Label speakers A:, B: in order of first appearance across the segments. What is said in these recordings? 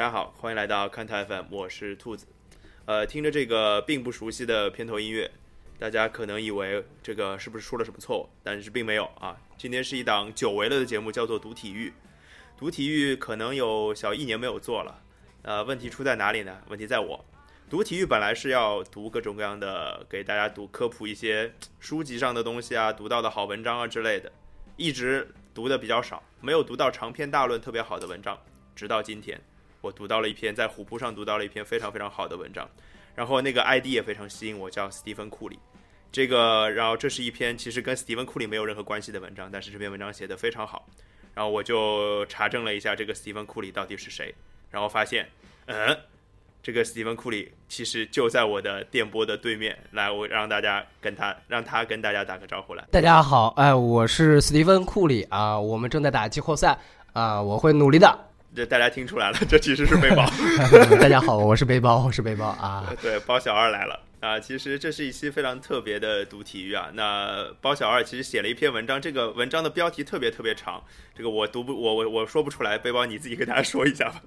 A: 大家好，欢迎来到看台 FM，我是兔子。呃，听着这个并不熟悉的片头音乐，大家可能以为这个是不是出了什么错误？但是并没有啊。今天是一档久违了的节目，叫做读体育。读体育可能有小一年没有做了。呃，问题出在哪里呢？问题在我。读体育本来是要读各种各样的，给大家读科普一些书籍上的东西啊，读到的好文章啊之类的，一直读的比较少，没有读到长篇大论特别好的文章。直到今天，我读到了一篇在虎扑上读到了一篇非常非常好的文章，然后那个 ID 也非常吸引我，叫斯蒂芬库里。这个，然后这是一篇其实跟斯蒂芬库里没有任何关系的文章，但是这篇文章写的非常好。然后我就查证了一下这个斯蒂芬库里到底是谁，然后发现，嗯。这个史蒂芬库里其实就在我的电波的对面，来，我让大家跟他，让他跟大家打个招呼来。
B: 大家好，哎，我是史蒂芬库里啊，我们正在打季后赛啊，我会努力的。
A: 这大家听出来了，这其实是背包。
B: 大家好，我是背包，我是背包啊。
A: 对，包小二来了啊。其实这是一期非常特别的读体育啊。那包小二其实写了一篇文章，这个文章的标题特别特别长，这个我读不，我我我说不出来，背包你自己跟大家说一下吧。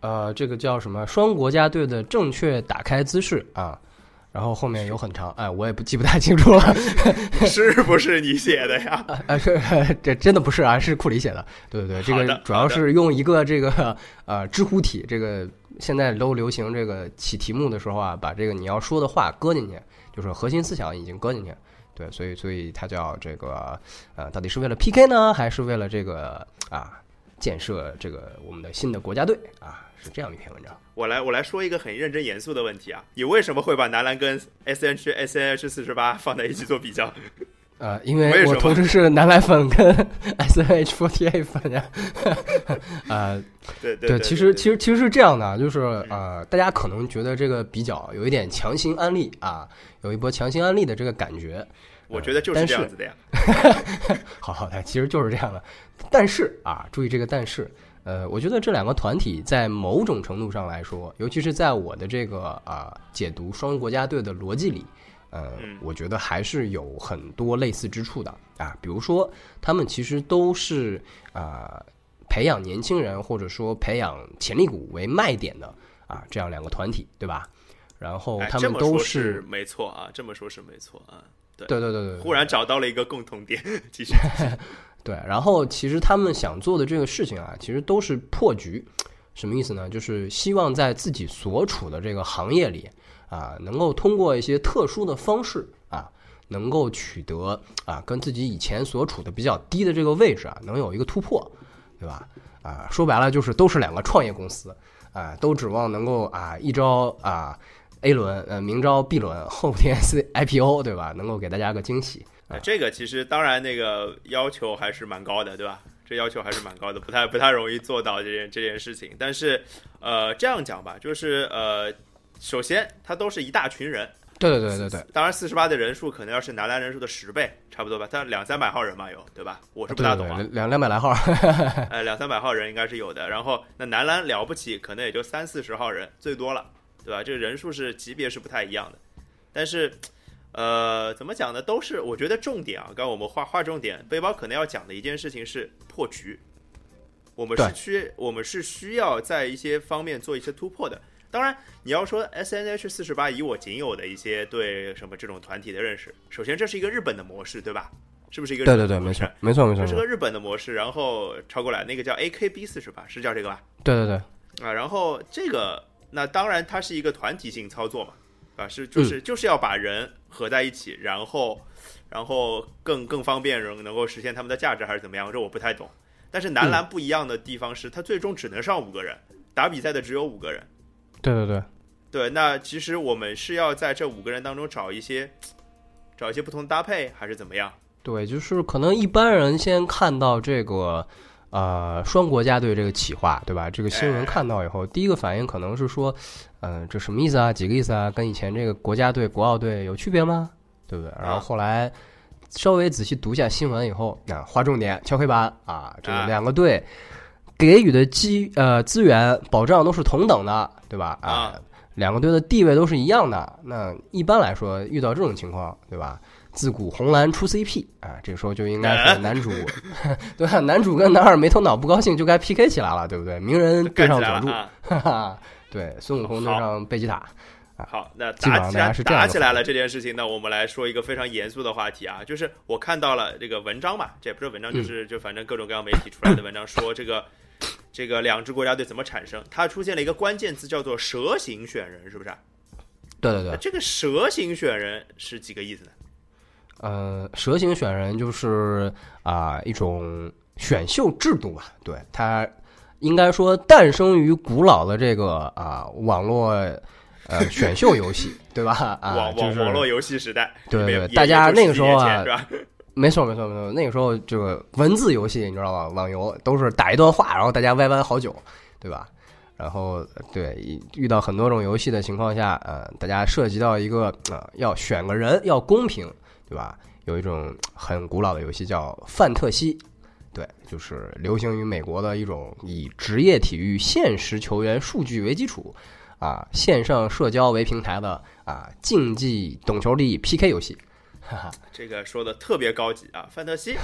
B: 呃，这个叫什么？双国家队的正确打开姿势啊，然后后面有很长，哎，我也不记不太清楚了，
A: 是不是你写的呀？
B: 啊，是，这真的不是啊，是库里写的。对对对，这个主要是用一个这个呃知乎体，这个现在都流行这个起题目的时候啊，把这个你要说的话搁进去，就是核心思想已经搁进去。对，所以所以它叫这个呃，到底是为了 PK 呢，还是为了这个啊建设这个我们的新的国家队啊？是这样一篇文章，
A: 我来我来说一个很认真严肃的问题啊，你为什么会把男篮跟 S N H S N H 四十八放在一起做比较？
B: 呃，因为我同时是男篮粉跟 S N H forty eight 粉呀。
A: 呃，对对，
B: 其实其实其实是这样的，就是呃，大家可能觉得这个比较有一点强行安利啊，有一波强行安利的这个感觉。
A: 我觉得就是这样子的呀。
B: 好好的，其实就是这样的，但是啊，注意这个但是。呃，我觉得这两个团体在某种程度上来说，尤其是在我的这个啊解读双国家队的逻辑里，呃，我觉得还是有很多类似之处的啊。比如说，他们其实都是啊培养年轻人或者说培养潜力股为卖点的啊这样两个团体，对吧？然后他们都
A: 是没错啊，这么说是没错啊。
B: 对对对对对，
A: 忽然找到了一个共同点，继续。
B: 对，然后其实他们想做的这个事情啊，其实都是破局，什么意思呢？就是希望在自己所处的这个行业里啊，能够通过一些特殊的方式啊，能够取得啊，跟自己以前所处的比较低的这个位置啊，能有一个突破，对吧？啊，说白了就是都是两个创业公司啊，都指望能够啊一招啊 A 轮，呃，明招 B 轮，后天 C IPO，对吧？能够给大家个惊喜。
A: 这个其实当然那个要求还是蛮高的，对吧？这要求还是蛮高的，不太不太容易做到这件这件事情。但是，呃，这样讲吧，就是呃，首先他都是一大群人，
B: 对对对对对。
A: 当然，四十八的人数可能要是男篮人数的十倍，差不多吧？他两三百号人嘛，有对吧？我是不大懂啊，
B: 两两百来号，
A: 呃，两三百号人应该是有的。然后那男篮了不起，可能也就三四十号人最多了，对吧？这个人数是级别是不太一样的，但是。呃，怎么讲呢？都是我觉得重点啊。刚刚我们划划重点，背包可能要讲的一件事情是破局。我们是需我们是需要在一些方面做一些突破的。当然，你要说 S N H 四十八，以我仅有的一些对什么这种团体的认识，首先这是一个日本的模式，对吧？是不是一个
B: 对对对，没错没错没错，
A: 这是个日本的模式。然后超过来那个叫 A K B 四十八，是叫这个吧？
B: 对对对
A: 啊，然后这个那当然它是一个团体性操作嘛。啊，是就是就是要把人合在一起，然后，然后更更方便人能够实现他们的价值，还是怎么样？这我不太懂。但是男篮不一样的地方是，他最终只能上五个人，打比赛的只有五个人。
B: 对对对，
A: 对。那其实我们是要在这五个人当中找一些，找一些不同的搭配，还是怎么样？
B: 对，就是可能一般人先看到这个。呃，双国家队这个企划，对吧？这个新闻看到以后，第一个反应可能是说，嗯，这什么意思啊？几个意思啊？跟以前这个国家队、国奥队有区别吗？对不对？然后后来稍微仔细读一下新闻以后，啊，划重点，敲黑板啊，这个两个队给予的机呃资源保障都是同等的，对吧？啊，两个队的地位都是一样的。那一般来说，遇到这种情况，对吧？自古红蓝出 CP 啊，这个时候就应该是男主，对啊，男主跟男二没头脑不高兴就该 PK 起来了，对不对？鸣人对上佐助，哈哈，对，孙悟空对上贝吉塔。
A: 好，那打起来打起来了这件事情，那我们来说一个非常严肃的话题啊，就是我看到了这个文章嘛，这也不是文章，就是就反正各种各样媒体出来的文章说这个 这个两支国家队怎么产生，它出现了一个关键词叫做蛇形选人，是不是？
B: 对对对，
A: 这个蛇形选人是几个意思呢？
B: 呃，蛇形选人就是啊一种选秀制度吧，对它应该说诞生于古老的这个啊网络呃选秀游戏，对吧？啊，
A: 网网网络游戏时代，
B: 对对，大家那个时候啊，没错没错没错，那个时候这个文字游戏你知道吧？网游都是打一段话，然后大家歪歪好久，对吧？然后，对遇到很多种游戏的情况下，呃，大家涉及到一个啊，要选个人要公平，对吧？有一种很古老的游戏叫范特西，对，就是流行于美国的一种以职业体育现实球员数据为基础，啊，线上社交为平台的啊竞技懂球帝 PK 游戏。哈哈，
A: 这个说的特别高级啊，范特西，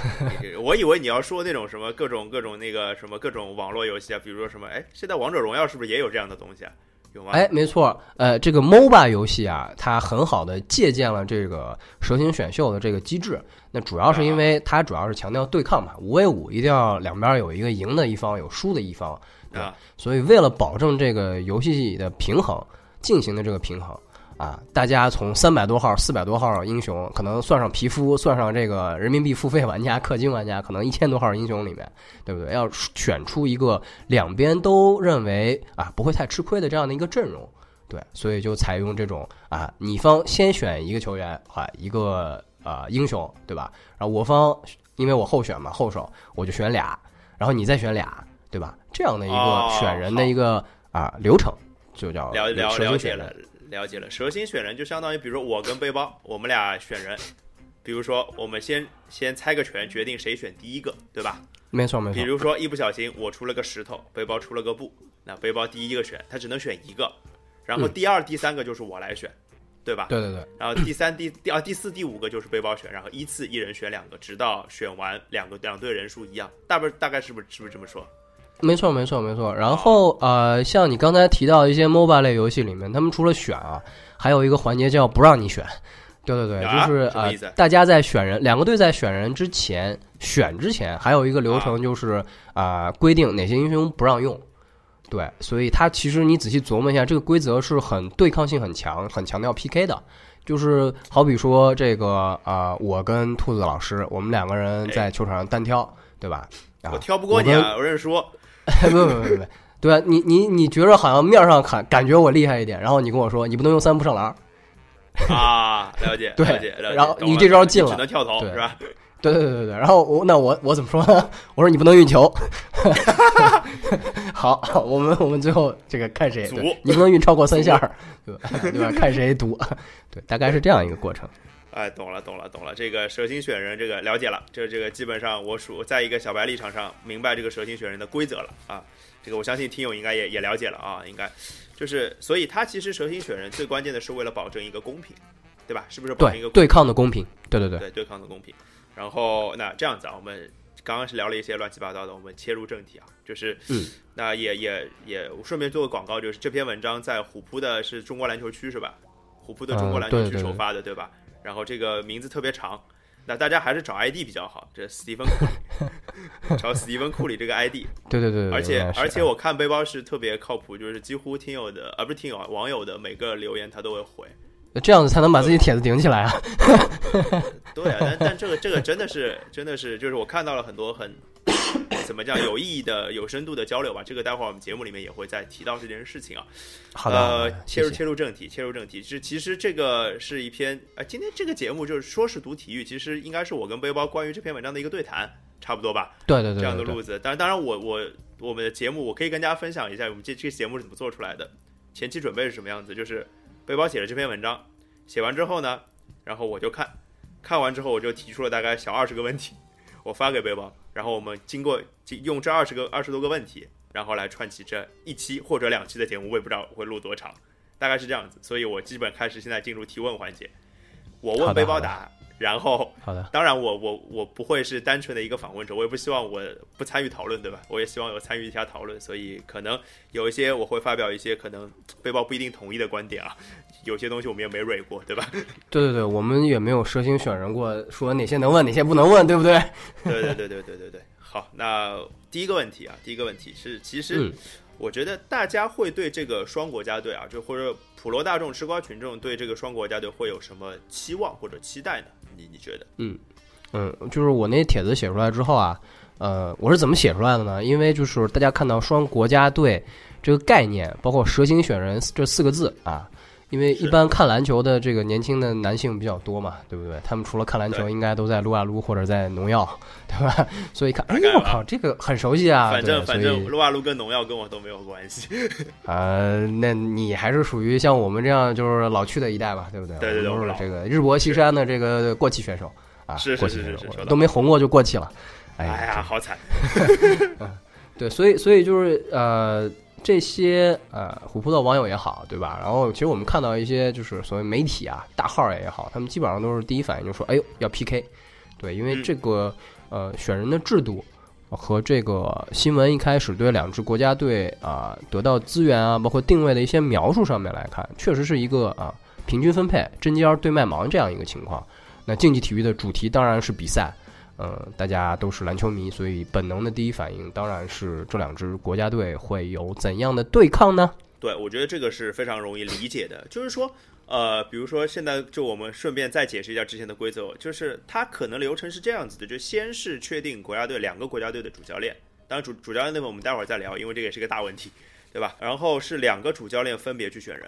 A: 我以为你要说那种什么各种各种那个什么各种网络游戏啊，比如说什么，哎，现在王者荣耀是不是也有这样的东西啊？有吗？
B: 哎，没错，呃，这个 MOBA 游戏啊，它很好的借鉴了这个蛇形选秀的这个机制。那主要是因为它主要是强调对抗嘛，五 v 五一定要两边有一个赢的一方，有输的一方，对吧？所以为了保证这个游戏的平衡，进行的这个平衡。啊，大家从三百多号、四百多号英雄，可能算上皮肤，算上这个人民币付费玩家、氪金玩家，可能一千多号英雄里面，对不对？要选出一个两边都认为啊不会太吃亏的这样的一个阵容，对，所以就采用这种啊，你方先选一个球员啊，一个啊英雄，对吧？然后我方因为我后选嘛，后手我就选俩，然后你再选俩，对吧？这样的一个选人的一个啊流程，就叫
A: 了了了解了。了解了，蛇形选人就相当于，比如说我跟背包，我们俩选人，比如说我们先先猜个拳，决定谁选第一个，对吧？
B: 没错没错。
A: 比如说一不小心我出了个石头，背包出了个布，那背包第一个选，他只能选一个，然后第二、第三个就是我来选，对吧？
B: 对对对。
A: 然后第三、第第啊、第四、第五个就是背包选，然后依次一人选两个，直到选完两个两队人数一样，大不大概是不是是不是这么说？
B: 没错，没错，没错。然后呃，像你刚才提到一些 MOBA 类游戏里面，他们除了选啊，还有一个环节叫不让你选。对对对，就是呃，大家在选人，两个队在选人之前，选之前还有一个流程，就是啊，规定哪些英雄不让用。对，所以它其实你仔细琢磨一下，这个规则是很对抗性很强，很强调 PK 的。就是好比说这个啊，我跟兔子老师，我们两个人在球场上单挑，对吧？
A: 我挑不过你啊，我认输。
B: 不不不不，对啊，你你你觉着好像面上看感觉我厉害一点，然后你跟我说你不能用三步上篮
A: 啊，了解
B: 对，
A: 了解，
B: 然后你这招进了，
A: 只能跳投是吧？
B: 对对对对对，然后我那我我怎么说呢？我说你不能运球。好，我们我们最后这个看谁，你不能运超过三下，对吧？对吧？看谁赌，对，大概是这样一个过程。
A: 哎，懂了，懂了，懂了。这个蛇形选人，这个了解了。这这个基本上我属在一个小白立场上明白这个蛇形选人的规则了啊。这个我相信听友应该也也了解了啊。应该就是，所以他其实蛇形选人最关键的是为了保证一个公平，对吧？是不是？保证一个
B: 对抗的公平。对对
A: 对对，对抗的公平。然后那这样子啊，我们刚刚是聊了一些乱七八糟的，我们切入正题啊，就是
B: 嗯，
A: 那也也也顺便做个广告，就是这篇文章在虎扑的是中国篮球区是吧？虎扑的中国篮球区首发的，
B: 对
A: 吧？然后这个名字特别长，那大家还是找 ID 比较好。这史蒂芬库里，找史蒂芬库里这个 ID。
B: 对对对。
A: 而且而且我看背包是特别靠谱，就是几乎听友的，而不是听友网友的每个留言他都会回。
B: 这样子才能把自己帖子顶起来啊。
A: 对啊，但但这个这个真的是真的是，就是我看到了很多很。怎么叫有意义的、有深度的交流吧？这个待会儿我们节目里面也会再提到这件事情啊。
B: 好
A: 的，呃，切入切入正题，切入正题。是其实这个是一篇呃，今天这个节目就是说是读体育，其实应该是我跟背包关于这篇文章的一个对谈，差不多吧？
B: 对对对，
A: 这样的路子。当然，当然，我我我们的节目我可以跟大家分享一下，我们这这个节目是怎么做出来的，前期准备是什么样子。就是背包写了这篇文章，写完之后呢，然后我就看，看完之后我就提出了大概小二十个问题。我发给背包，然后我们经过用这二十个二十多个问题，然后来串起这一期或者两期的节目，我也不知道会录多长，大概是这样子。所以我基本开始现在进入提问环节，我问背包答，然后，
B: 好的，
A: 当然我我我不会是单纯的一个访问者，我也不希望我不参与讨论，对吧？我也希望有参与一下讨论，所以可能有一些我会发表一些可能背包不一定同意的观点啊，有些东西我们也没蕊过，对吧？
B: 对对对，我们也没有蛇形选人过，说哪些能问，哪些不能问，对不对？
A: 对对对对对对对。好，那第一个问题啊，第一个问题是，其实我觉得大家会对这个双国家队啊，就或者普罗大众吃瓜群众对这个双国家队会有什么期望或者期待呢？你觉得？
B: 嗯嗯，就是我那帖子写出来之后啊，呃，我是怎么写出来的呢？因为就是大家看到双国家队这个概念，包括蛇形选人这四个字啊。因为一般看篮球的这个年轻的男性比较多嘛，对不对？他们除了看篮球，应该都在撸啊撸或者在农药，对吧？所以看，哎，我靠，这个很熟悉啊。
A: 反正反正撸啊撸跟农药跟我都没有关系。
B: 呃，那你还是属于像我们这样就是老去的一代吧，对不对？
A: 对对对，
B: 都是这个日薄西山的这个过气选手啊，
A: 是是是是，
B: 都没红过就过气了。哎
A: 呀，好惨。
B: 对，所以所以就是呃。这些呃，虎扑的网友也好，对吧？然后其实我们看到一些就是所谓媒体啊，大号也好，他们基本上都是第一反应就说：“哎呦，要 PK。”对，因为这个呃选人的制度和这个新闻一开始对两支国家队啊得到资源啊，包括定位的一些描述上面来看，确实是一个啊平均分配、针尖对麦芒这样一个情况。那竞技体育的主题当然是比赛。呃，大家都是篮球迷，所以本能的第一反应当然是这两支国家队会有怎样的对抗呢？
A: 对，我觉得这个是非常容易理解的。就是说，呃，比如说现在就我们顺便再解释一下之前的规则，就是它可能流程是这样子的：就先是确定国家队两个国家队的主教练，当然主主教练那边我们待会儿再聊，因为这个也是个大问题，对吧？然后是两个主教练分别去选人。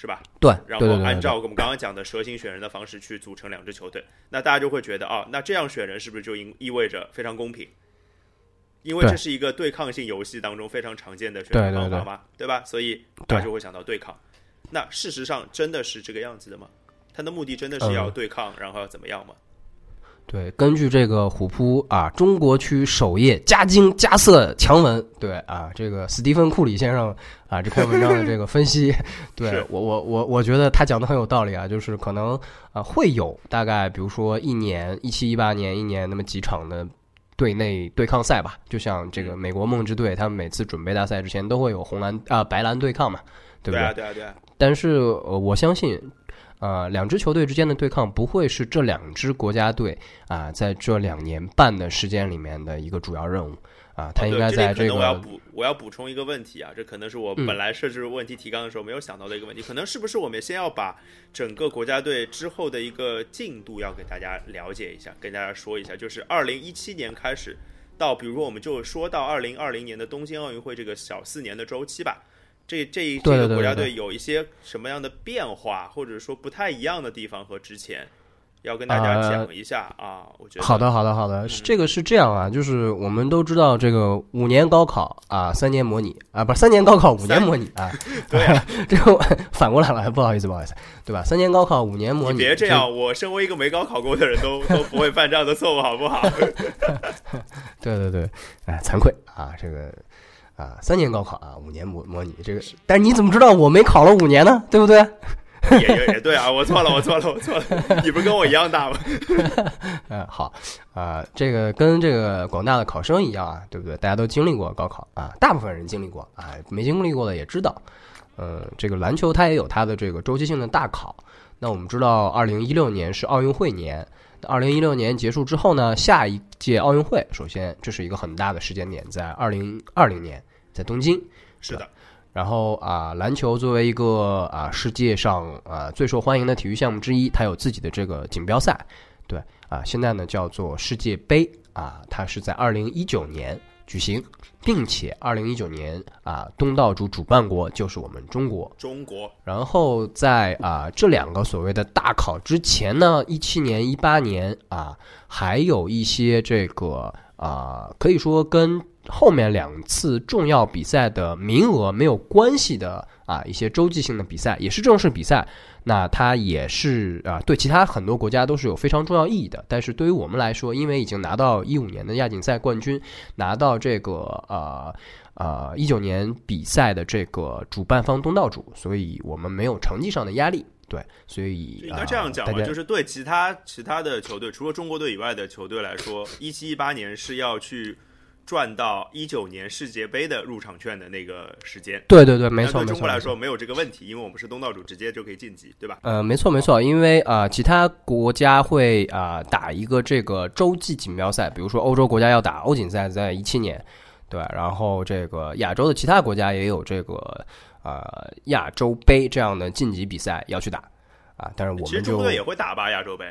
A: 是吧？
B: 对，
A: 然后按照我们刚刚讲的蛇形选人的方式去组成两支球队，那大家就会觉得啊，那这样选人是不是就意意味着非常公平？因为这是一个对抗性游戏当中非常常见的选人方法嘛，对吧？所以大家就会想到对抗。那事实上真的是这个样子的吗？他的目的真的是要对抗，然后要怎么样吗？
B: 对，根据这个虎扑啊，中国区首页加精加色强文，对啊，这个斯蒂芬库里先生啊这篇文章的这个分析，对我我我我觉得他讲的很有道理啊，就是可能啊会有大概比如说一年一七一八年一年那么几场的队内对抗赛吧，就像这个美国梦之队，他们每次准备大赛之前都会有红蓝啊白蓝对抗嘛，对不
A: 对？对啊对啊。
B: 但是呃我相信。呃，两支球队之间的对抗不会是这两支国家队啊，在这两年半的时间里面的一个主要任务啊，他应该在这个。
A: 我要补，我要补充一个问题啊，这可能是我本来设置问题提纲的时候没有想到的一个问题，可能是不是我们先要把整个国家队之后的一个进度要给大家了解一下，跟大家说一下，就是二零一七年开始到，比如说我们就说到二零二零年的东京奥运会这个小四年的周期吧。这这一这个国家队有一些什么样的变化，或者说不太一样的地方和之前，要跟大家讲一下啊。我觉得
B: 好的，好的，好的。这个是这样啊，就是我们都知道这个五年高考啊，三年模拟啊，不是三年高考五年模拟啊。
A: 对，
B: 这个 反过来了，不好意思，不好意思，对吧？三年高考五年模拟，
A: 别这样。我身为一个没高考过的人都都不会犯这样的错误，好不好？
B: 对对对，哎，惭愧啊，这个。啊，三年高考啊，五年模模拟这个，但是你怎么知道我没考了五年呢？对不对？
A: 也也也对啊，我错了，我错了，我错了。你不是跟我一样大吗？
B: 嗯，好啊，这个跟这个广大的考生一样啊，对不对？大家都经历过高考啊，大部分人经历过啊，没经历过的也知道。嗯，这个篮球它也有它的这个周期性的大考。那我们知道，二零一六年是奥运会年。二零一六年结束之后呢，下一届奥运会，首先这是一个很大的时间点，在二零二零年，在东京。
A: 是的。
B: 然后啊，篮球作为一个啊世界上啊最受欢迎的体育项目之一，它有自己的这个锦标赛。对啊，现在呢叫做世界杯啊，它是在二零一九年。举行，并且二零一九年啊，东道主主办国就是我们中国。
A: 中国。
B: 然后在啊这两个所谓的大考之前呢，一七年、一八年啊，还有一些这个啊，可以说跟后面两次重要比赛的名额没有关系的啊一些洲际性的比赛，也是正式比赛。那它也是啊，对其他很多国家都是有非常重要意义的。但是对于我们来说，因为已经拿到一五年的亚锦赛冠军，拿到这个呃呃一九年比赛的这个主办方东道主，所以我们没有成绩上的压力。对，所以
A: 应该这样讲吧，就是对其他其他的球队，除了中国队以外的球队来说，一七一八年是要去赚到一九年世界杯的入场券的那个时间。
B: 对对对，没错没错。
A: 中国来说没有这个问题，因为我们是东道主，直接就可以晋级，对吧？
B: 呃，没错没错，因为啊，其他国家会啊打一个这个洲际锦标赛，比如说欧洲国家要打欧锦赛，在一七年，对，然后这个亚洲的其他国家也有这个。呃，亚洲杯这样的晋级比赛要去打啊，但是我们就
A: 也会打吧，亚洲杯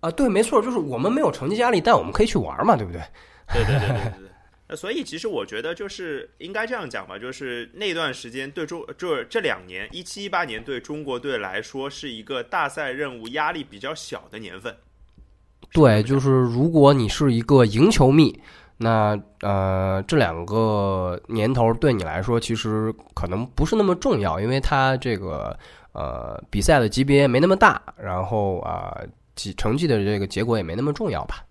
B: 啊，对，没错，就是我们没有成绩压力，但我们可以去玩嘛，对不对？
A: 对对对对对。那所以其实我觉得就是应该这样讲吧，就是那段时间对中，就是这两年一七一八年对中国队来说是一个大赛任务压力比较小的年份。
B: 对，就是如果你是一个赢球迷。那呃，这两个年头对你来说，其实可能不是那么重要，因为它这个呃比赛的级别没那么大，然后啊，绩成绩的这个结果也没那么重要吧。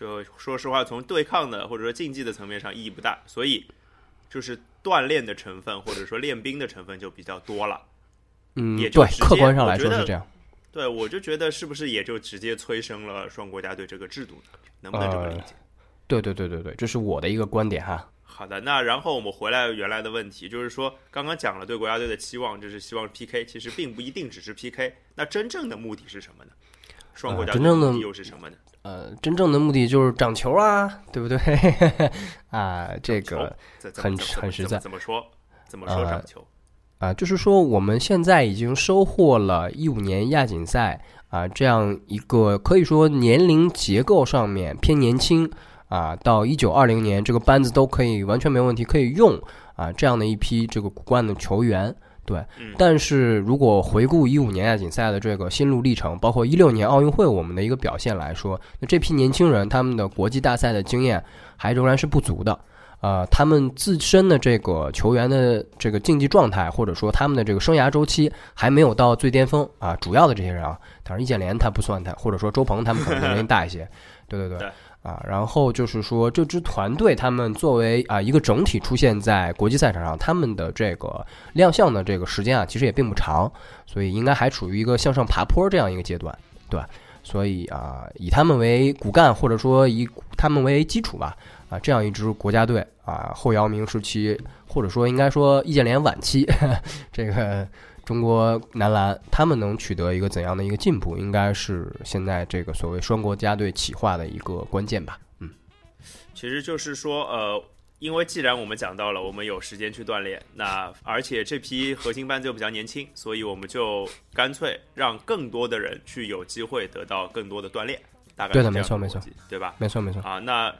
B: 嗯，
A: 就说实话，从对抗的或者说竞技的层面上意义不大，所以就是锻炼的成分或者说练兵的成分就比较多了。
B: 嗯，
A: 也对，
B: 客观上来说是这样。
A: 对，我就觉得是不是也就直接催生了双国家队这个制度呢？能不能这么理解？
B: 对对对对对，这是我的一个观点哈。
A: 好的，那然后我们回来原来的问题，就是说刚刚讲了对国家队的期望，就是希望 PK，其实并不一定只是 PK。那真正的目的是什么呢？双国家队
B: 的目
A: 的又是什么呢？
B: 呃，真正的目的就是涨球啊，对不对？啊，这个很很实在。
A: 怎么说？怎么说涨球？
B: 啊，就是说我们现在已经收获了一五年亚锦赛啊这样一个可以说年龄结构上面偏年轻。啊，到一九二零年，这个班子都可以完全没问题可以用啊，这样的一批这个骨干的球员，对。但是如果回顾一五年亚锦赛的这个心路历程，包括一六年奥运会我们的一个表现来说，那这批年轻人他们的国际大赛的经验还仍然是不足的。呃，他们自身的这个球员的这个竞技状态，或者说他们的这个生涯周期还没有到最巅峰啊。主要的这些人啊，当然易建联他不算他，或者说周鹏他们可能年龄大一些。对对对。啊，然后就是说，这支团队他们作为啊一个整体出现在国际赛场上，他们的这个亮相的这个时间啊，其实也并不长，所以应该还处于一个向上爬坡这样一个阶段，对吧所以啊，以他们为骨干，或者说以他们为基础吧，啊，这样一支国家队啊，后姚明时期，或者说应该说易建联晚期，这个。中国男篮他们能取得一个怎样的一个进步，应该是现在这个所谓双国家队企划的一个关键吧。嗯，
A: 其实就是说，呃，因为既然我们讲到了，我们有时间去锻炼，那而且这批核心班子又比较年轻，所以我们就干脆让更多的人去有机会得到更多的锻炼。大概
B: 对的，没错没错，
A: 对吧？
B: 没错没错
A: 啊。那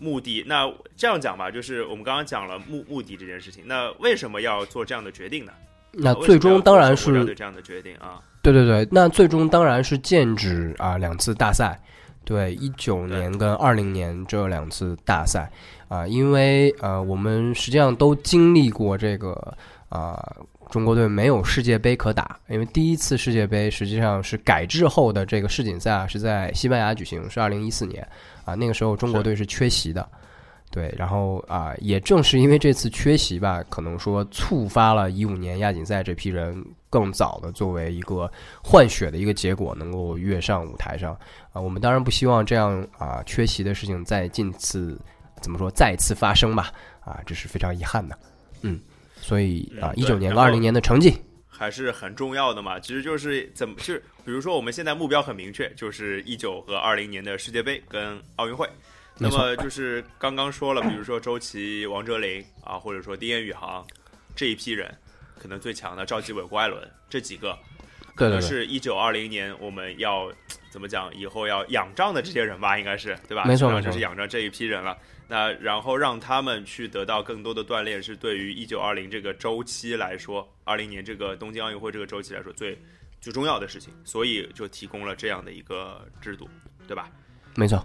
A: 目的，那这样讲吧，就是我们刚刚讲了目目的这件事情，那为什么要做这样的决定呢？
B: 那最终当然是
A: 这样的决定啊，
B: 对对对，那最终当然是剑指啊两次大赛，对一九年跟二零年这两次大赛啊，因为呃我们实际上都经历过这个啊中国队没有世界杯可打，因为第一次世界杯实际上是改制后的这个世锦赛啊是在西班牙举行，是二零一四年啊那个时候中国队是缺席的。对，然后啊，也正是因为这次缺席吧，可能说触发了一五年亚锦赛这批人更早的作为一个换血的一个结果，能够跃上舞台上啊。我们当然不希望这样啊缺席的事情再近次怎么说再次发生吧啊，这是非常遗憾的。嗯，所以啊，一九年和二零年的成绩
A: 还是很重要的嘛。其实就是怎么就是比如说我们现在目标很明确，就是一九和二零年的世界杯跟奥运会。那么就是刚刚说了，比如说周琦、王哲林啊，或者说丁彦雨航这一批人，可能最强的赵继伟、郭艾伦这几个，可能是一九二零年我们要怎么讲，以后要仰仗的这些人吧，应该是对吧？
B: 没错，
A: 就是仰仗这一批人了。那然后让他们去得到更多的锻炼，是对于一九二零这个周期来说，二零年这个东京奥运会这个周期来说最最重要的事情，所以就提供了这样的一个制度，对吧？
B: 没错。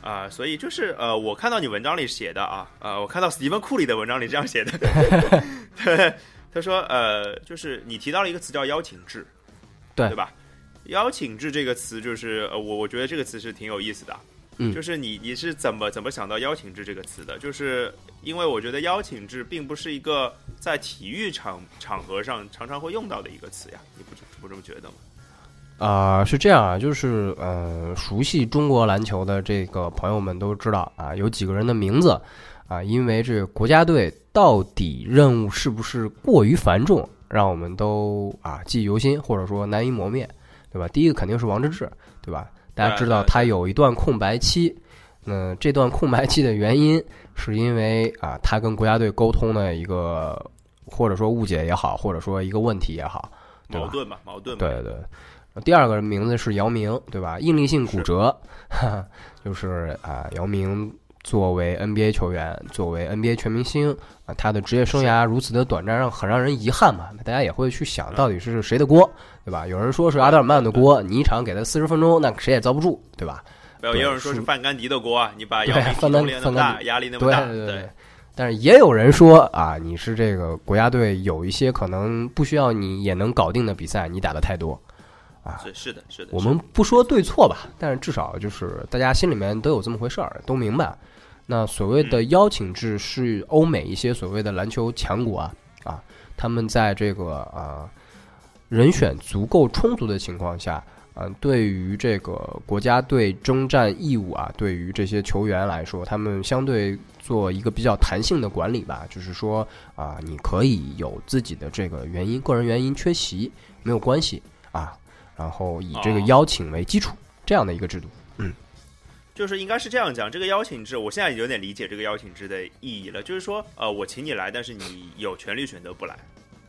A: 啊，所以就是呃，我看到你文章里写的啊，呃，我看到史蒂芬库里的文章里这样写的，对，他说呃，就是你提到了一个词叫邀请制，
B: 对
A: 对吧？邀请制这个词就是呃，我我觉得这个词是挺有意思的，
B: 嗯
A: 就是你你是怎么怎么想到邀请制这个词的？就是因为我觉得邀请制并不是一个在体育场场合上常常会用到的一个词呀，你不不这么觉得吗？
B: 啊、是这样啊，就是呃，熟悉中国篮球的这个朋友们都知道啊，有几个人的名字啊，因为这国家队到底任务是不是过于繁重，让我们都啊记忆犹新，或者说难以磨灭，对吧？第一个肯定是王治郅，对吧？大家知道他有一段空白期，那这段空白期的原因是因为啊，他跟国家队沟通的一个，或者说误解也好，或者说一个问题也好，
A: 矛盾吧，矛盾嘛。
B: 对对。第二个名字是姚明，对吧？应力性骨折，哈哈，就是啊，姚明作为 NBA 球员，作为 NBA 全明星啊，他的职业生涯如此的短暂，让很让人遗憾嘛。大家也会去想到底是谁的锅，对吧？有人说是阿德尔曼的锅，你一场给他四十分钟，那谁也遭不住，对吧？
A: 没有，
B: 对
A: 也有人说是
B: 是
A: 范甘迪的锅啊，你把
B: 对
A: 姚明 体
B: 范甘
A: 重练那么大，压力那么大，
B: 对对对。但是也有人说啊，你是这个国家队有一些可能不需要你也能搞定的比赛，你打的太多。
A: 是是的，是的。
B: 我们不说对错吧，但是至少就是大家心里面都有这么回事儿，都明白。那所谓的邀请制是欧美一些所谓的篮球强国啊啊，他们在这个啊人选足够充足的情况下，嗯、对于这个国家队征战义务啊，对于这些球员来说，他们相对做一个比较弹性的管理吧，就是说啊，你可以有自己的这个原因，个人原因缺席没有关系啊，然后以这个
A: 哦
B: 邀请为基础，这样的一个制度。
A: 嗯就是应该是这样讲，这个邀请制，我现在有点理解这个邀请制的意义了。就是说，呃，我请你来，但是你有权利选择不来，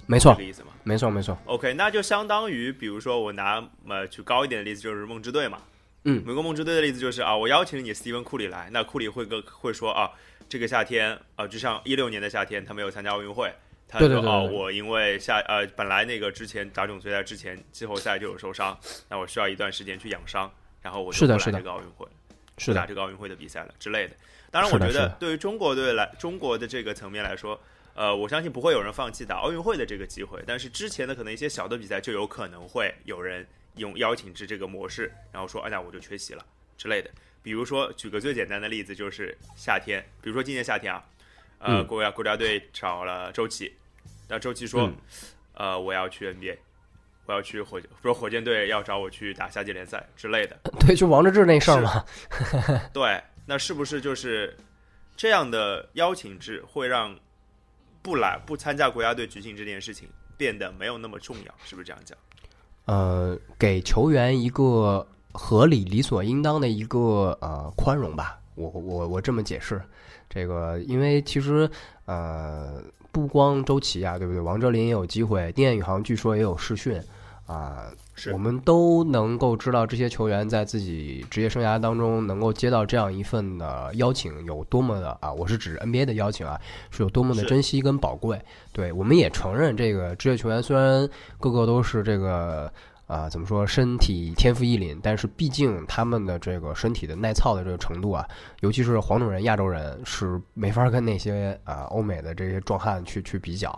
B: 没错
A: 这个，意思吗
B: 没错，没错。
A: ？OK，那就相当于，比如说我拿呃举高一点的例子，就是梦之队嘛。
B: 嗯
A: 美国梦之队的例子就是啊，我邀请你 Steven 库里来，那库里会跟会说啊，这个夏天啊、呃就像一六年的夏天，他没有参加奥运会。他说哦，我因为下呃本来那个之前打总决赛之前季后赛就有受伤，那我需要一段时间去养伤，然后我就来这个奥运会。
B: 是，
A: 打这个奥运会的比赛了之类的。当然，我觉得对于中国队来，中国的这个层面来说，呃，我相信不会有人放弃打奥运会的这个机会。但是之前的可能一些小的比赛就有可能会有人用邀请制这个模式，然后说，哎呀，我就缺席了之类的。比如说，举个最简单的例子，就是夏天，比如说今年夏天啊，呃，
B: 嗯
A: 国家国家队找了周琦，那周琦说，
B: 嗯
A: 呃，我要去 NBA。我要去火，比如火箭队要找我去打夏季联赛之类的，
B: 对，就王治郅那事儿嘛。
A: 对，那是不是就是这样的邀请制会让不来不参加国家队举行这件事情变得没有那么重要？是不是这样讲？
B: 呃，给球员一个合理、理所应当的一个呃宽容吧。我我我这么解释，这个因为其实呃不光周琦啊，对不对？王哲林也有机会，丁彦雨航据说也有试训啊。
A: 是
B: 我们都能够知道这些球员在自己职业生涯当中能够接到这样一份的邀请有多么的啊，我是指 NBA 的邀请啊，是有多么的珍惜跟宝贵。对，我们也承认这个职业球员虽然个个都是这个啊、怎么说身体天赋异禀，但是毕竟他们的这个身体的耐操的这个程度啊，尤其是黄种人、亚洲人是没法跟那些啊、欧美的这些壮汉去去比较。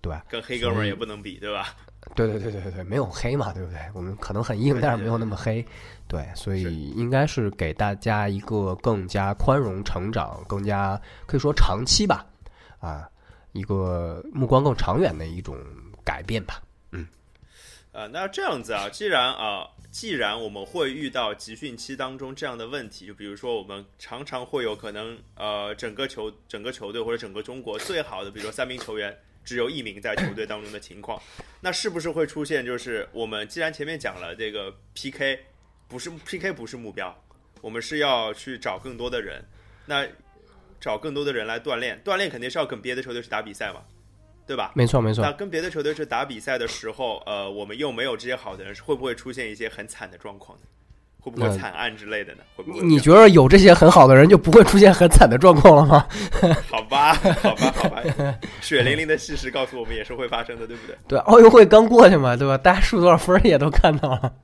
B: 对，
A: 跟黑哥们儿也不能比，对吧？
B: 对对对对对对，没有黑嘛，对不对？我们可能很硬，但是没有那么黑。对，所以应该是给大家一个更加宽容、成长、更加可以说长期吧，啊，一个目光更长远的一种改变吧。
A: 呃，那这样子啊，既然啊、既然我们会遇到集训期当中这样的问题，就比如说我们常常会有可能，呃，整个球整个球队或者整个中国最好的，比如说三名球员只有一名在球队当中的情况，那是不是会出现就是我们既然前面讲了这个 PK 不是 PK 不是目标，我们是要去找更多的人，那找更多的人来锻炼，锻炼肯定是要跟别的球队去打比赛嘛，对吧？
B: 没错，没错
A: 那。跟别的球队去打比赛的时候，呃，我们又没有这些好的人，会不会出现一些很惨的状况呢？会不会惨案之类的呢？会不
B: 你
A: 会？
B: 你觉得有这些很好的人，就不会出现很惨的状况了吗？
A: 好吧，好吧，好吧，血淋淋的事实告诉我们也是会发生的，对不对？
B: 对，奥运会刚过去嘛，对吧？大家输多少分也都看到了。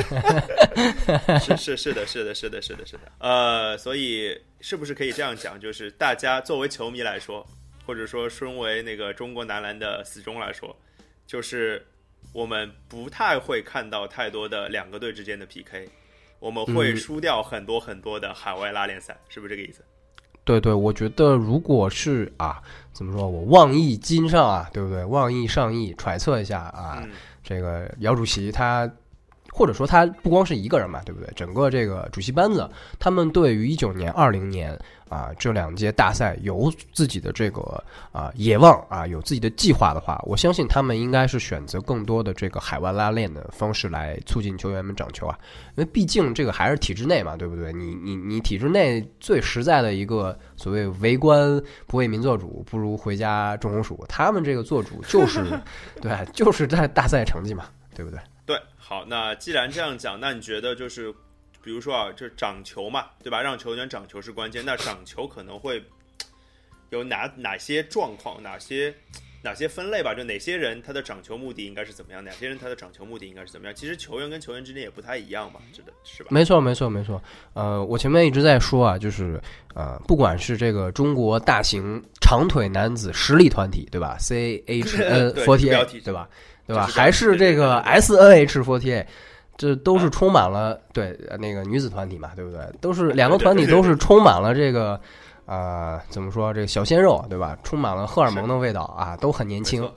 A: 是是是的，是的，是的，是的，是的。呃，所以是不是可以这样讲？就是大家作为球迷来说，或者说身为那个中国男篮的死忠来说，就是我们不太会看到太多的两个队之间的 PK。我们会输掉很多很多的海外拉练赛，是不是这个意思？
B: 对对，我觉得如果是啊，怎么说我妄议今上啊，对不对？妄议上议，揣测一下啊，
A: 嗯
B: 这个姚主席他，或者说他不光是一个人嘛，对不对？整个这个主席班子，他们对于一九年、二零年啊这两届大赛有自己的这个啊野望啊，有自己的计划的话，我相信他们应该是选择更多的这个海外拉练的方式来促进球员们长球啊，因为毕竟这个还是体制内嘛，对不对？你你你体制内最实在的一个所谓为官不为民做主，不如回家种红薯，他们这个做主就是 对，就是在大赛成绩嘛，对不对？
A: 对，好，那既然这样讲，那你觉得就是，比如说啊，就掌球嘛，对吧？让球员掌球是关键。那掌球可能会有哪哪些状况，哪些哪些分类吧？就哪些人他的掌球目的应该是怎么样？哪些人他的掌球目的应该是怎么样？其实球员跟球员之间也不太一样嘛，是的，是吧？
B: 没错，没错，没错。呃，我前面一直在说啊，就是呃，不管是这个中国大型长腿男子实力团体，对吧？C H N
A: 对
B: forty 对吧？对吧？还是这个 S N H forty eight，这都是充满了对呃那个女子团体嘛，对不对？都是两个团体都是充满了这个呃怎么说这个小鲜肉，对吧？充满了荷尔蒙的味道啊，都很年轻。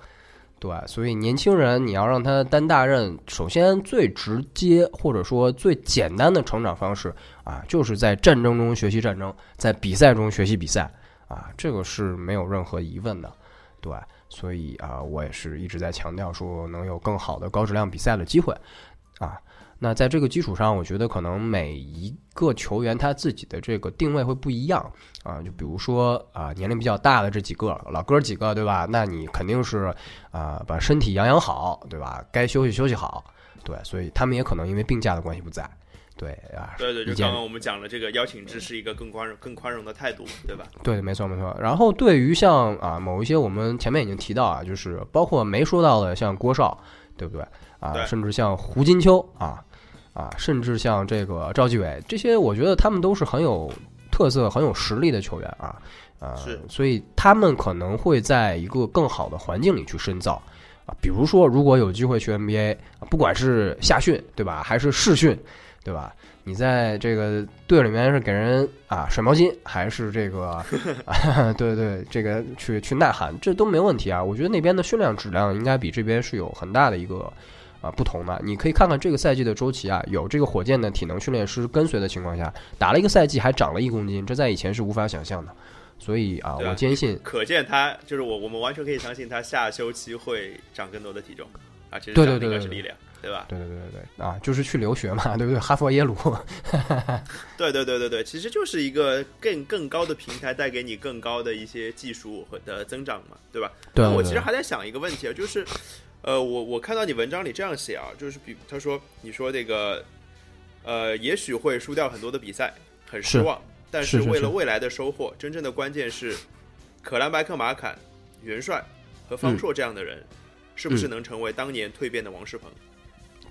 B: 对，所以年轻人你要让他担大任，首先最直接或者说最简单的成长方式啊，就是在战争中学习战争，在比赛中学习比赛啊，这个是没有任何疑问的。对，所以啊，我也是一直在强调说能有更好的高质量比赛的机会啊。那在这个基础上，我觉得可能每一个球员他自己的这个定位会不一样啊。就比如说啊，年龄比较大的这几个老哥几个，对吧？那你肯定是啊，把身体养养好，对吧？该休息休息好，对。所以他们也可能因为病假的关系不在，对啊。
A: 对对，就刚刚我们讲了，这个邀请制是一个更宽容、更宽容的态度，对吧？
B: 对，没错没错。然后对于像啊某一些我们前面已经提到啊，就是包括没说到的，像郭少，对不对啊？
A: 对
B: 甚至像胡金秋啊啊，甚至像这个赵继伟，这些我觉得他们都是很有特色、很有实力的球员啊啊
A: 是，
B: 所以他们可能会在一个更好的环境里去深造。啊，比如说，如果有机会去 NBA，啊不管是夏训对吧，还是试训，对吧？你在这个队里面是给人啊甩毛巾，还是这个，啊、对对，这个去去呐喊，这都没问题啊。我觉得那边的训练质量应该比这边是有很大的一个啊不同的。你可以看看这个赛季的周琦啊，有这个火箭的体能训练师跟随的情况下，打了一个赛季还长了一公斤，这在以前是无法想象的。所以啊，我坚信，
A: 可见他就是我，我们完全可以相信他下休期会长更多的体重啊，其实
B: 对对对对
A: 应该是力量，对吧？
B: 对对对对对啊，就是去留学嘛，对不对？哈佛、耶鲁，
A: 对对对对对，其实就是一个更更高的平台，带给你更高的一些技术和的增长嘛，对吧？
B: 对
A: 那我其实还在想一个问题啊，就是，呃，我我看到你文章里这样写啊，就是比他说你说这个，呃，也许会输掉很多的比赛，很失望，但是为了未来的收获，真正的关键是可兰白克马坎、元帅和
B: 嗯
A: 方硕这样的人，是不是能成为当年蜕变的王仕鹏？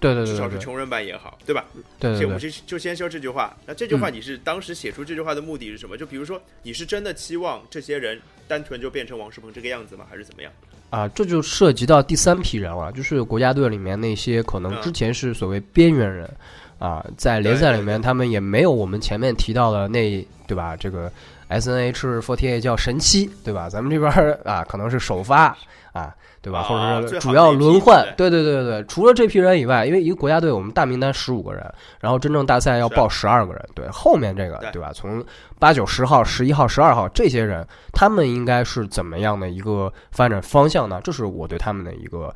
B: 对对对
A: 至少是穷人版也好，对吧？
B: 对对对
A: 所以我们就就先说这句话。那这句话
B: 嗯
A: 你是当时写出这句话的目的是什么？就比如说，你是真的期望这些人单纯就变成王仕鹏这个样子吗？还是怎么样？
B: 啊，这就涉及到第三批人了，就是国家队里面那些可能
A: 嗯
B: 之前是所谓边缘人，啊，在联赛里面他们也没有我们前面提到的那对吧？这个 S N H forty eight 叫神七，对吧？咱们这边啊可能是首发啊，对吧？
A: 啊
B: 或者
A: 最
B: 是主要轮换，
A: 对
B: 对对对对对。除了这批人以外，因为一个国家队我们大名单十五个人，然后真正大赛要报十二个人，对，后面这个
A: 对
B: 对吧？从八九十号、十一号、十二号这些人，他们应该是怎么样的一个发展方向呢？这是我对他们的一个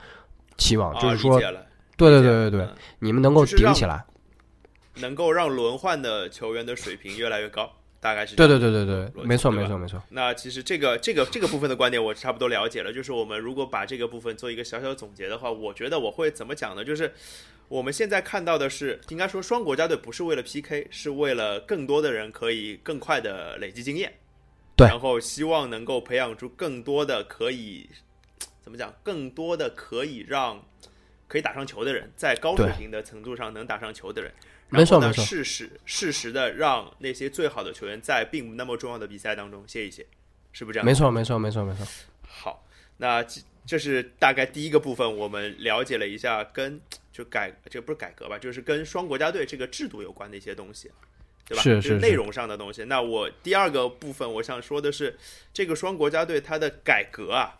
B: 期望，
A: 啊，
B: 就是说对对对对对
A: 嗯，
B: 你们能够顶起来。
A: 能够让轮换的球员的水平越来越高，大概是这
B: 对
A: 样
B: 对对对对，没错没错没错。
A: 那其实这个这个这个部分的观点我差不多了解了。就是我们如果把这个部分做一个小小总结的话，我觉得我会怎么讲呢？就是我们现在看到的是，应该说双国家队不是为了 PK，是为了更多的人可以更快的累积经验，
B: 对
A: 然后希望能够培养出更多的可以怎么讲，更多的可以让可以打上球的人，在高水平的程度上能打上球的人。
B: 没错
A: 然后呢
B: 没错
A: 适时适时的让那些最好的球员在并不那么重要的比赛当中歇一歇，是不是这样？
B: 没错没错没错没错。
A: 好，那这这是大概第一个部分，我们了解了一下跟就就改这不是改革吧，就是跟双国家队这个制度有关的一些东西，对吧？
B: 是
A: 就是内容上的东西。那我第二个部分我想说的是，这个双国家队它的改革啊，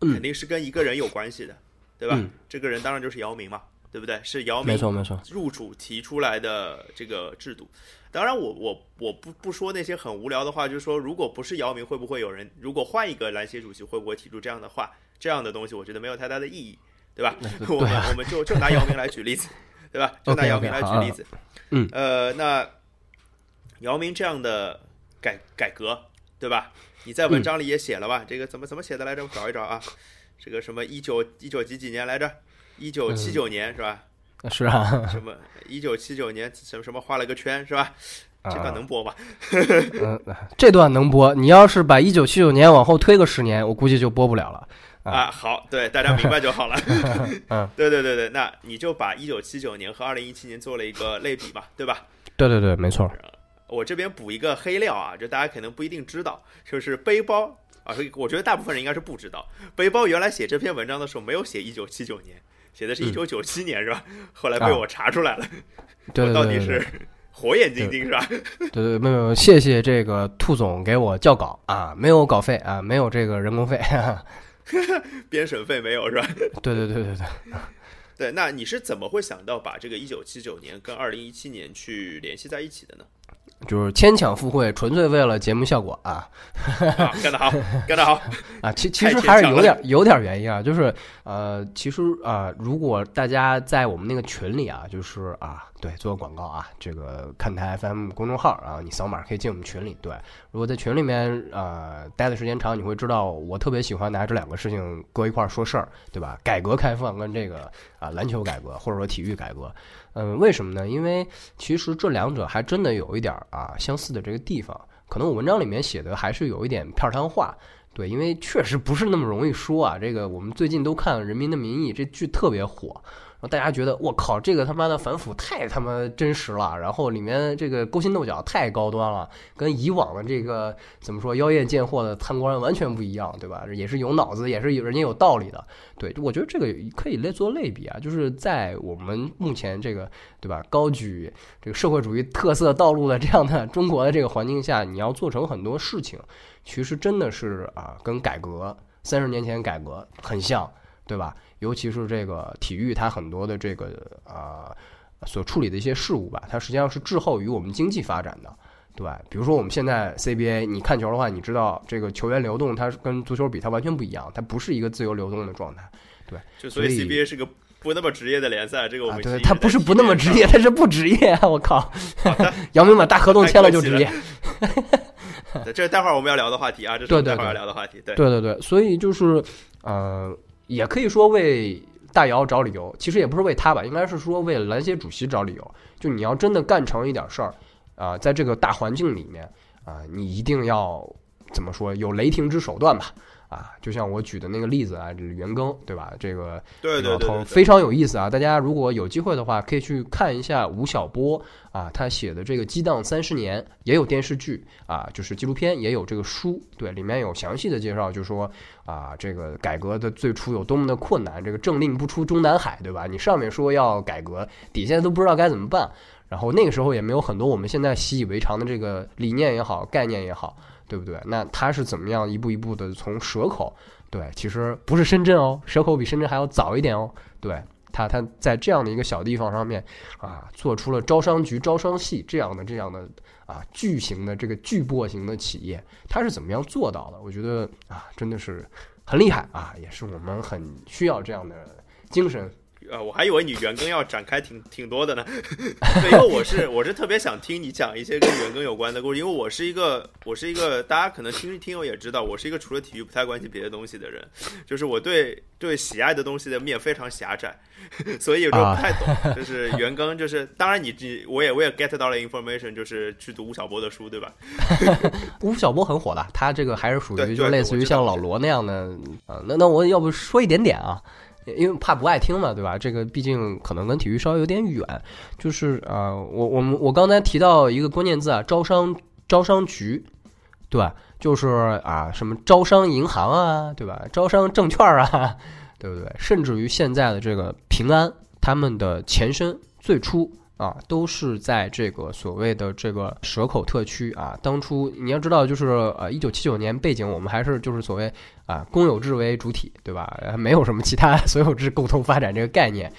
B: 嗯
A: 肯定是跟一个人有关系的，对吧？
B: 嗯
A: 这个人当然就是姚明嘛，对不对？是姚明
B: 没错没错，
A: 入主提出来的这个制度。当然我，我我不不说那些很无聊的话，就是说，如果不是姚明，会不会有人？如果换一个篮协主席，会不会提出这样的话？这样的东西，我觉得没有太大的意义，对吧？我们我们就就拿姚明来举例子，对吧？就拿姚明来举例子。
B: 嗯，
A: 呃，那姚明这样的改改革，对吧？你在文章里也写了吧？这个怎么怎么写的来着？我找一找啊。这个什么一九一九几几年来着？一九七九年是吧？
B: 是啊，
A: 什么一九七九年什么什么画了个圈是吧？这段能播吗？
B: 嗯，这段能播。你要是把一九七九年往后推个十年，我估计就播不了了。
A: 啊，好，对，大家明白就好了。
B: 嗯，
A: 对对对对，那你就把一九七九年和二零一七年做了一个类比嘛，对吧？
B: 对对对，没错。
A: 我这边补一个黑料啊，就大家可能不一定知道，就是背包啊，我觉得大部分人应该是不知道，背包原来写这篇文章的时候没有写一九七九年，写的是一九九七年、是吧？后来被我查出来了，
B: 对对对
A: 我到底是火眼金睛是吧？
B: 对对，没有没有，谢谢这个兔总给我校稿啊，没有稿费啊，没有这个人工费。
A: 编审费没有是吧？
B: 对对对对对，
A: 对，那你是怎么会想到把这个一九七九年跟二零一七年去联系在一起的呢？
B: 就是牵强附会，纯粹为了节目效果啊
A: 啊，干得好，干得好！
B: 啊！其其实还是有点有点原因啊，就是呃，其实啊、如果大家在我们那个群里啊，就是啊，对，做个广告啊，这个看台 FM 公众号啊，你扫码可以进我们群里。对，如果在群里面呃待的时间长，你会知道我特别喜欢拿这两个事情搁一块儿说事儿，对吧？改革开放跟这个啊篮球改革或者说体育改革，嗯、为什么呢？因为其实这两者还真的有一点啊相似的这个地方，可能我文章里面写的还是有一点片儿汤话。对，因为确实不是那么容易说啊。这个我们最近都看《人民的名义》，这剧特别火，然后大家觉得我靠，这个他妈的反腐太他妈真实了，然后里面这个勾心斗角太高端了，跟以往的这个怎么说妖艳贱货的贪官完全不一样，对吧？也是有脑子，也是有人家有道理的。对，我觉得这个可以类做类比啊，就是在我们目前这个对吧高举这个社会主义特色道路的这样的 中国的这个环境下，你要做成很多事情。其实真的是啊，跟改革三十年前改革很像，对吧？尤其是这个体育，它很多的这个啊、所处理的一些事物吧，它实际上是滞后于我们经济发展的，对吧？比如说我们现在 CBA，你看球的话，你知道这个球员流动，它是跟足球比，它完全不一样，它不是一个自由流动的状态。
A: 就所以 CBA 是个不那么职业的联赛，这个我
B: 啊，
A: 们
B: 对，它不是不那么职业，它是不职业啊！我靠，姚明把大合同签了就职业。
A: 对 这是待会儿我们要聊的话题啊，这是待会儿要
B: 对
A: 聊的话题。对，
B: 对对对，所以就是，呃，也可以说为大姚找理由，其实也不是为他吧，应该是说为篮协主席找理由。就你要真的干成一点事儿，啊、在这个大环境里面，啊、你一定要怎么说，有雷霆之手段吧。啊，就像我举的那个例子啊，这袁庚，对吧？这个老头非常有意思啊！大家如果有机会的话，可以去看一下吴晓波啊，他写的这个《激荡三十年》，也有电视剧啊，就是纪录片，也有这个书，对，里面有详细的介绍，就说啊，这个改革的最初有多么的困难，这个政令不出中南海，对吧？你上面说要改革，底下都不知道该怎么办。然后那个时候也没有很多我们现在习以为常的这个理念也好，概念也好，对不对？那他是怎么样一步一步的从蛇口？对，其实不是深圳哦，蛇口比深圳还要早一点哦。对他，他在这样的一个小地方上面啊，做出了招商局、招商系这样的这样的啊巨型的这个巨擘型的企业，他是怎么样做到的？我觉得啊，真的是很厉害啊，也是我们很需要这样的精神。
A: 呃，我还以为你袁庚要展开挺挺多的呢，对，因为我是我是特别想听你讲一些跟袁庚有关的故事，因为我是一个我是一个大家可能听听友也知道，我是一个除了体育不太关心别的东西的人，就是我对对喜爱的东西的面非常狭窄，所以有时候不太懂。就是袁庚，就是当然你你我也我也 get 到了 information，就是去读吴晓波的书，对吧？
B: 吴晓波很火的，他这个还是属于就类似于像老罗那样的啊。那那我要不说一点点啊，因为怕不爱听嘛，对吧？这个毕竟可能跟体育稍微有点远。就是啊、我我们我刚才提到一个关键字啊，招商招商局，对吧？就是啊，什么招商银行啊，对吧？招商证券啊，对不对？甚至于现在的这个平安。他们的前身最初啊，都是在这个所谓的这个蛇口特区啊。当初你要知道，就是呃，一九七九年背景，我们还是就是所谓啊公有制为主体，对吧？没有什么其他 所有制共同发展这个概念。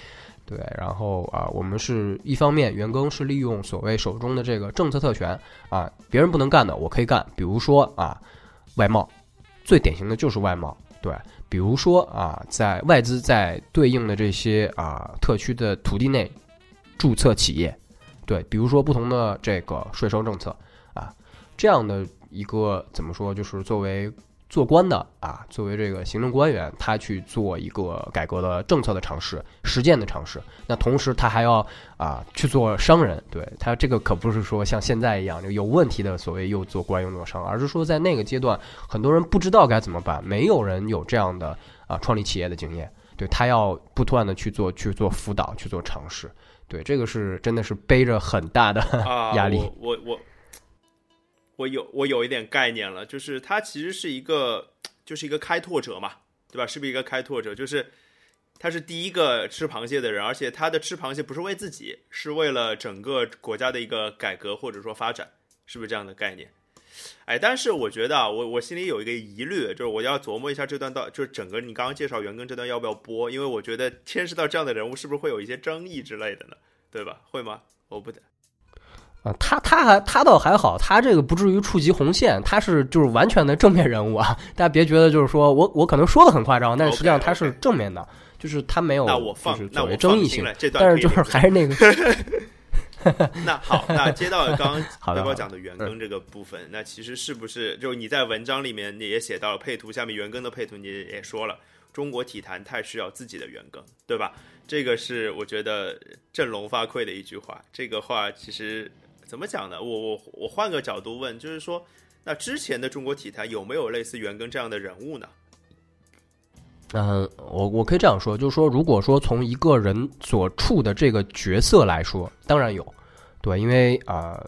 B: 对，然后啊，我们是一方面，员工是利用所谓手中的这个政策特权啊，别人不能干的，我可以干。比如说啊，外贸，最典型的就是外贸。对，比如说啊，在外资在对应的这些啊特区的土地内注册企业，对，比如说不同的这个税收政策啊，这样的一个怎么说，就是作为。做官的啊，作为这个行政官员，他去做一个改革的政策的尝试、实践的尝试。那同时，他还要啊去做商人。对他这个可不是说像现在一样有问题的所谓又做官又做商，而是说在那个阶段，很多人不知道该怎么办，没有人有这样的啊创立企业的经验。对他要不断的去做、去做辅导、去做尝试。对这个是真的是背着很大的 压力。
A: 我我。我有我有一点概念了，就是他其实是一个，就是一个开拓者嘛，对吧？是不是一个开拓者？就是他是第一个吃螃蟹的人，而且他的吃螃蟹不是为自己，是为了整个国家的一个改革或者说发展，是不是这样的概念？哎，但是我觉得啊，我我心里有一个疑虑，就是我要琢磨一下这段到，就是整个你刚刚介绍袁庚这段要不要播？因为我觉得牵涉到这样的人物，是不是会有一些争议之类的呢？对吧？会吗？我不得。
B: 啊，他他还他倒还好，他这个不至于触及红线，他是就是完全的正面人物啊！大家别觉得就是说我我可能说的很夸张，但实际上他是正面的，就是他没有就是所谓争议性。但是就是还是那个。
A: 那好，那接到刚刚 刘哥讲的袁庚这个部分，那其实是不是就你在文章里面你也写到了配图下面袁庚的配图，你也说了中国体坛太需要自己的袁庚，对吧？这个是我觉得振聋发聩的一句话。这个话其实。怎么讲呢？我我我换个角度问，就是说，那之前的中国体坛有没有类似袁庚这样的人物呢？
B: 嗯，我我可以这样说，就是说，如果说从一个人所处的这个角色来说，当然有，对，因为啊。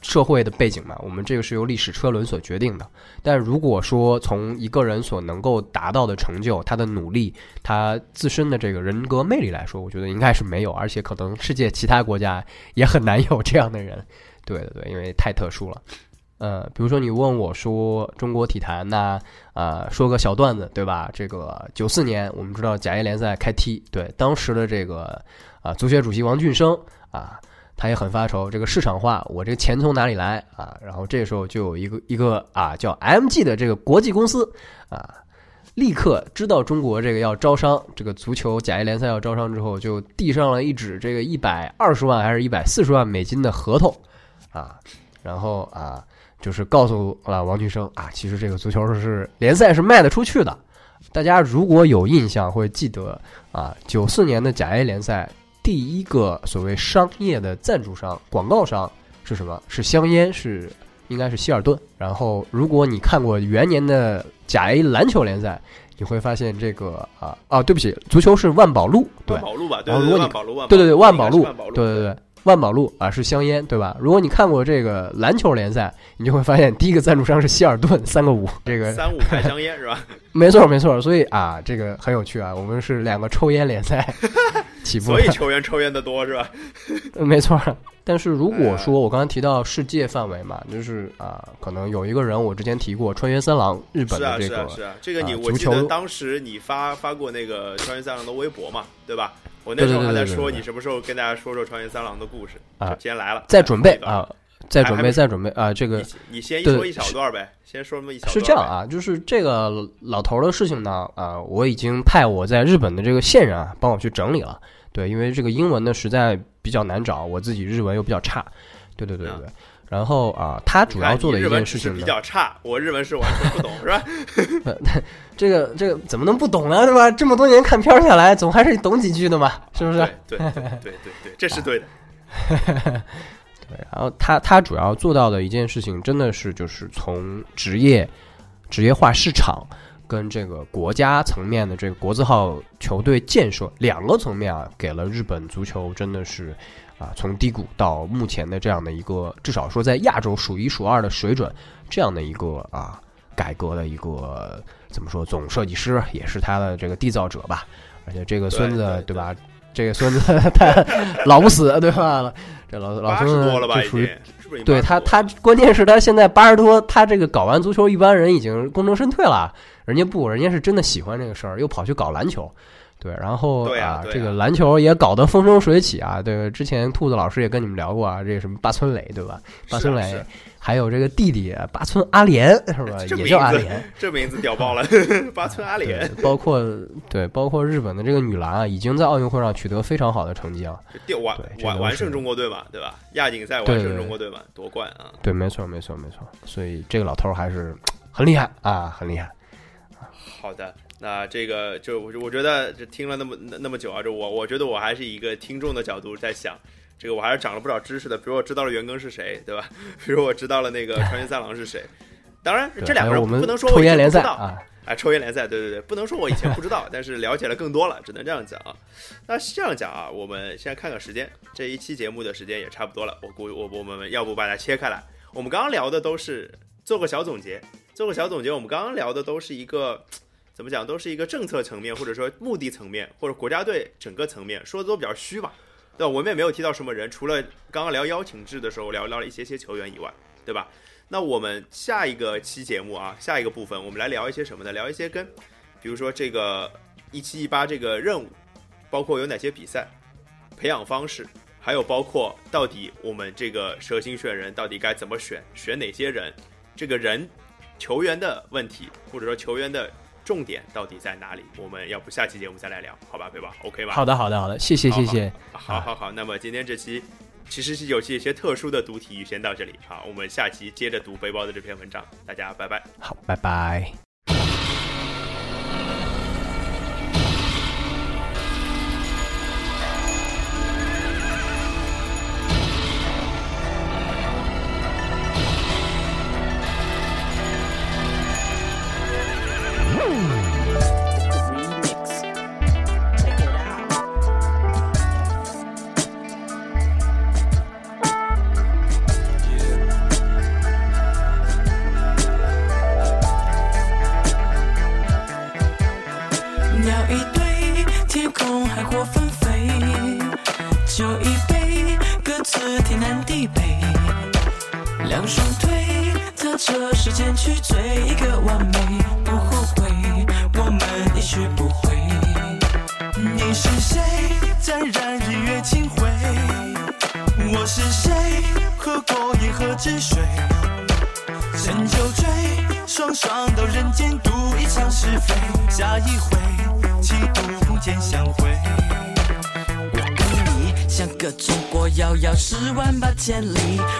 B: 社会的背景嘛，我们这个是由历史车轮所决定的。但如果说从一个人所能够达到的成就、他的努力、他自身的这个人格魅力来说，我觉得应该是没有，而且可能世界其他国家也很难有这样的人。对对对，因为太特殊了。呃，比如说你问我说中国体坛那，啊，说个小段子，对吧？这个九四年我们知道甲 A 联赛开踢，对，当时的这个啊足协主席王俊生啊。他也很发愁，这个市场化，我这个钱从哪里来啊？然后这时候就有一个一个啊叫 MG 的这个国际公司啊，立刻知道中国这个要招商，这个足球甲 A 联赛要招商之后，就递上了一纸这个一百二十万还是一百四十万美金的合同啊，然后啊就是告诉了王俊生啊，其实这个足球是联赛是卖得出去的。大家如果有印象会记得啊，九四年的甲 A 联赛。第一个所谓商业的赞助商、广告商是什么？是香烟，是应该是希尔顿。然后，如果你看过元年的甲 A 篮球联赛，你会发现这个啊啊，对不起，足球是万宝路，对，
A: 万宝路吧？对，
B: 万
A: 宝路，
B: 对对对，万宝路，对对对。万宝路啊，是香烟，对吧？如果你看过这个篮球联赛，你就会发现第一个赞助商是希尔顿，三个五，这个
A: 三五派香烟是吧？
B: 没错，没错。所以啊，这个很有趣啊。我们是两个抽烟联赛 起步，
A: 所以球员抽烟的多是吧？
B: 没错。但是如果说我刚刚提到世界范围嘛，就是啊，可能有一个人我之前提过川原三郎，日本的这个
A: 是啊，这个你我记得当时你发发过那个川原三郎的微博嘛，对吧？我那时候还在说，你什么时候跟大家说说川原三郎的故事
B: 啊？
A: 先来了，
B: 再准备啊，再准备，再准备啊！这个
A: 你先说一小段呗，先说那么一小段。
B: 是这样啊，就是这个老头的事情呢啊，我已经派我在日本的这个线人啊帮我去整理了。对，因为这个英文呢实在比较难找，我自己日文又比较差。对对对对对。然后啊，他主要做的一件事情
A: 比较差，我日文是完全不懂，是 吧？
B: 这个这个怎么能不懂呢？对吧？这么多年看片下来，总还是懂几句的嘛，是不是？
A: 对对对对对，这是对的。
B: 对，然后他他主要做到的一件事情，真的是就是从职业职业化市场跟这个国家层面的这个国字号球队建设两个层面啊，给了日本足球真的是。啊，从低谷到目前的这样的一个，至少说在亚洲数一数二的水准，这样的一个啊改革的一个怎么说总设计师，也是他的这个缔造者吧。而且这个孙子对吧，这个孙子 他老不死，对吧？这老老孙子对他他关键是他现在八十多，他这个搞完足球，一般人已经功成身退了，人家不，人家是真的喜欢这个事儿，又跑去搞篮球。对，然后
A: 对啊对啊
B: 这个篮球也搞得风生水起啊。对，之前兔子老师也跟你们聊过啊，这个什么八村垒，对吧？八村垒还有这个弟弟八村阿莲，是吧？也叫阿
A: 名字
B: 联。
A: 这名字屌爆了，八村阿
B: 对
A: 联，，
B: 包括对，包括日本的这个女篮啊，已经在奥运会上取得非常好的成绩啊。
A: 就完完完胜中国队嘛，对吧？亚锦赛完胜中国队嘛，夺冠啊！
B: 对，没错，没错，没错。所以这个老头儿还是 很厉害啊，很厉害。
A: 好的，那这个就我我觉得这听了那么那那么久啊，这我我觉得我还是以一个听众的角度在想，这个我还是长了不少知识的。比如我知道了袁庚是谁，对吧？比如我知道了那个川原三郎是谁。当然，这两个人
B: 我们
A: 不能说我以
B: 抽烟联
A: 前不知道，
B: 赛啊，
A: 哎，抽烟联赛，对对对，不能说我以前不知道，但是了解了更多了，只能这样讲啊。那这样讲啊，我们现在看看时间，这一期节目的时间也差不多了，我估我我们要不把它切开来，我们刚刚聊的都是做个小总结，做个小总结，我们刚刚聊的都是一个怎么讲，都是一个政策层面或者说目的层面或者国家队整个层面，说的都比较虚嘛，对吧？我们也没有提到什么人，除了刚刚聊邀请制的时候聊聊了一些些球员以外，对吧？那我们下一个期节目啊，下一个部分我们来聊一些什么呢？聊一些跟，比如说这个一七一八这个任务，包括有哪些比赛，培养方式，还有包括到底我们这个蛇形选人到底该怎么选，选哪些人，这个人球员的问题，或者说球员的重点到底在哪里？我们要不下期节目再来聊，好吧，对吧？OK 吧？
B: 好的，好的，好的，谢谢，谢谢。
A: 好好好，那么今天这期其实是有些一些特殊的读体育，先到这里。好，我们下期接着读背包的这篇文章，大家拜拜。
B: 好，拜拜。
C: 踏着时间去追一个完美，不后悔，我们一去不回。你是谁，沾染日月清辉？我是谁，喝过银河之水？趁酒醉，双双到人间赌一场是非。下一回，几度不见相会。个中国遥遥十万八千里，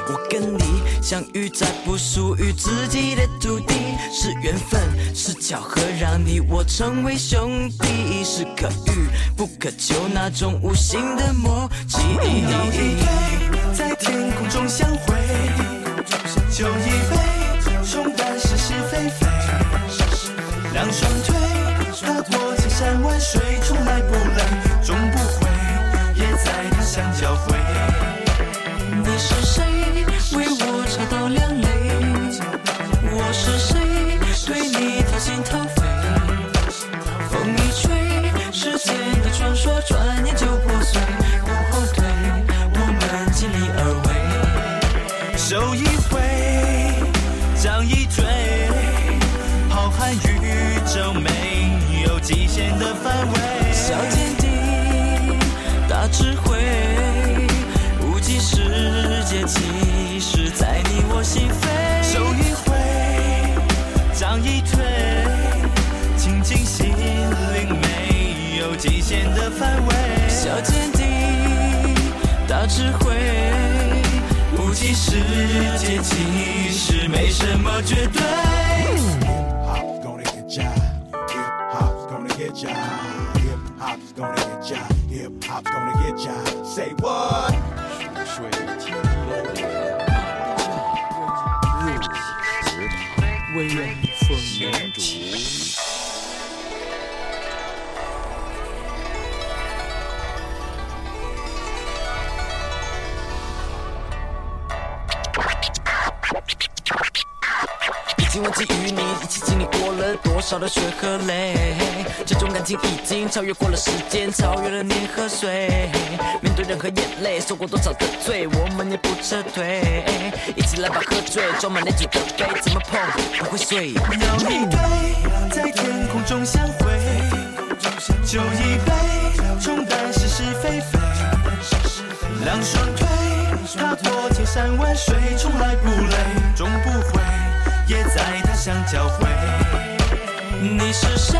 C: 我跟你相遇在不属于自己的土地，是缘分，是巧合，让你我成为兄弟，是可遇不可求那种无形的默契。一飞，在天空中相会，酒一杯，冲淡是是非非。两双腿，踏过千山万水，从来不限的范围。小坚定，大智慧。无极世界其实没什么绝对。
D: hop's gonna get ya. Hip hop's gonna get ya. Hip hop's gonna get ya. Hip hop's gonna get ya. Say what?
E: 水晶楼入食堂，微风绵竹。
C: 今晚能给予你，一起经历过了多少的血和泪。这种感情已经超越过了时间，超越了年和岁。面对任何眼泪，受过多少的罪，我们也不撤退。一起来吧，喝醉，装满烈酒的杯，怎么碰不会碎。
F: 一对，在天空中相会，酒一杯，冲淡是是非非。两双腿，踏破千山万水，从来不累，终不，相交汇。
C: 你是谁？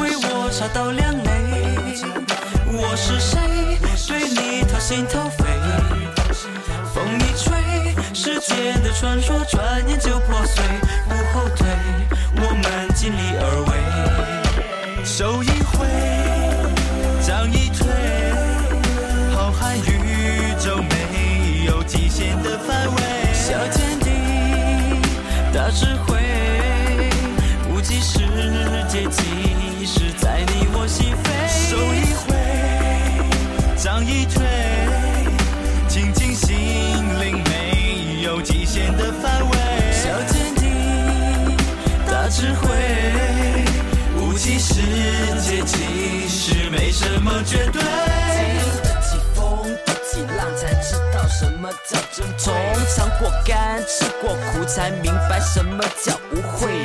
C: 为我擦到两泪。我是谁？对你掏心掏肺。风一吹，世间的传说转眼就破碎。
F: 的范围。
C: 小天地，大智慧，无极世界
F: 其实没什么绝对。
C: 经得起风，得起浪，才知道什么叫珍重。尝过甘，吃过苦，才明白什么叫无悔。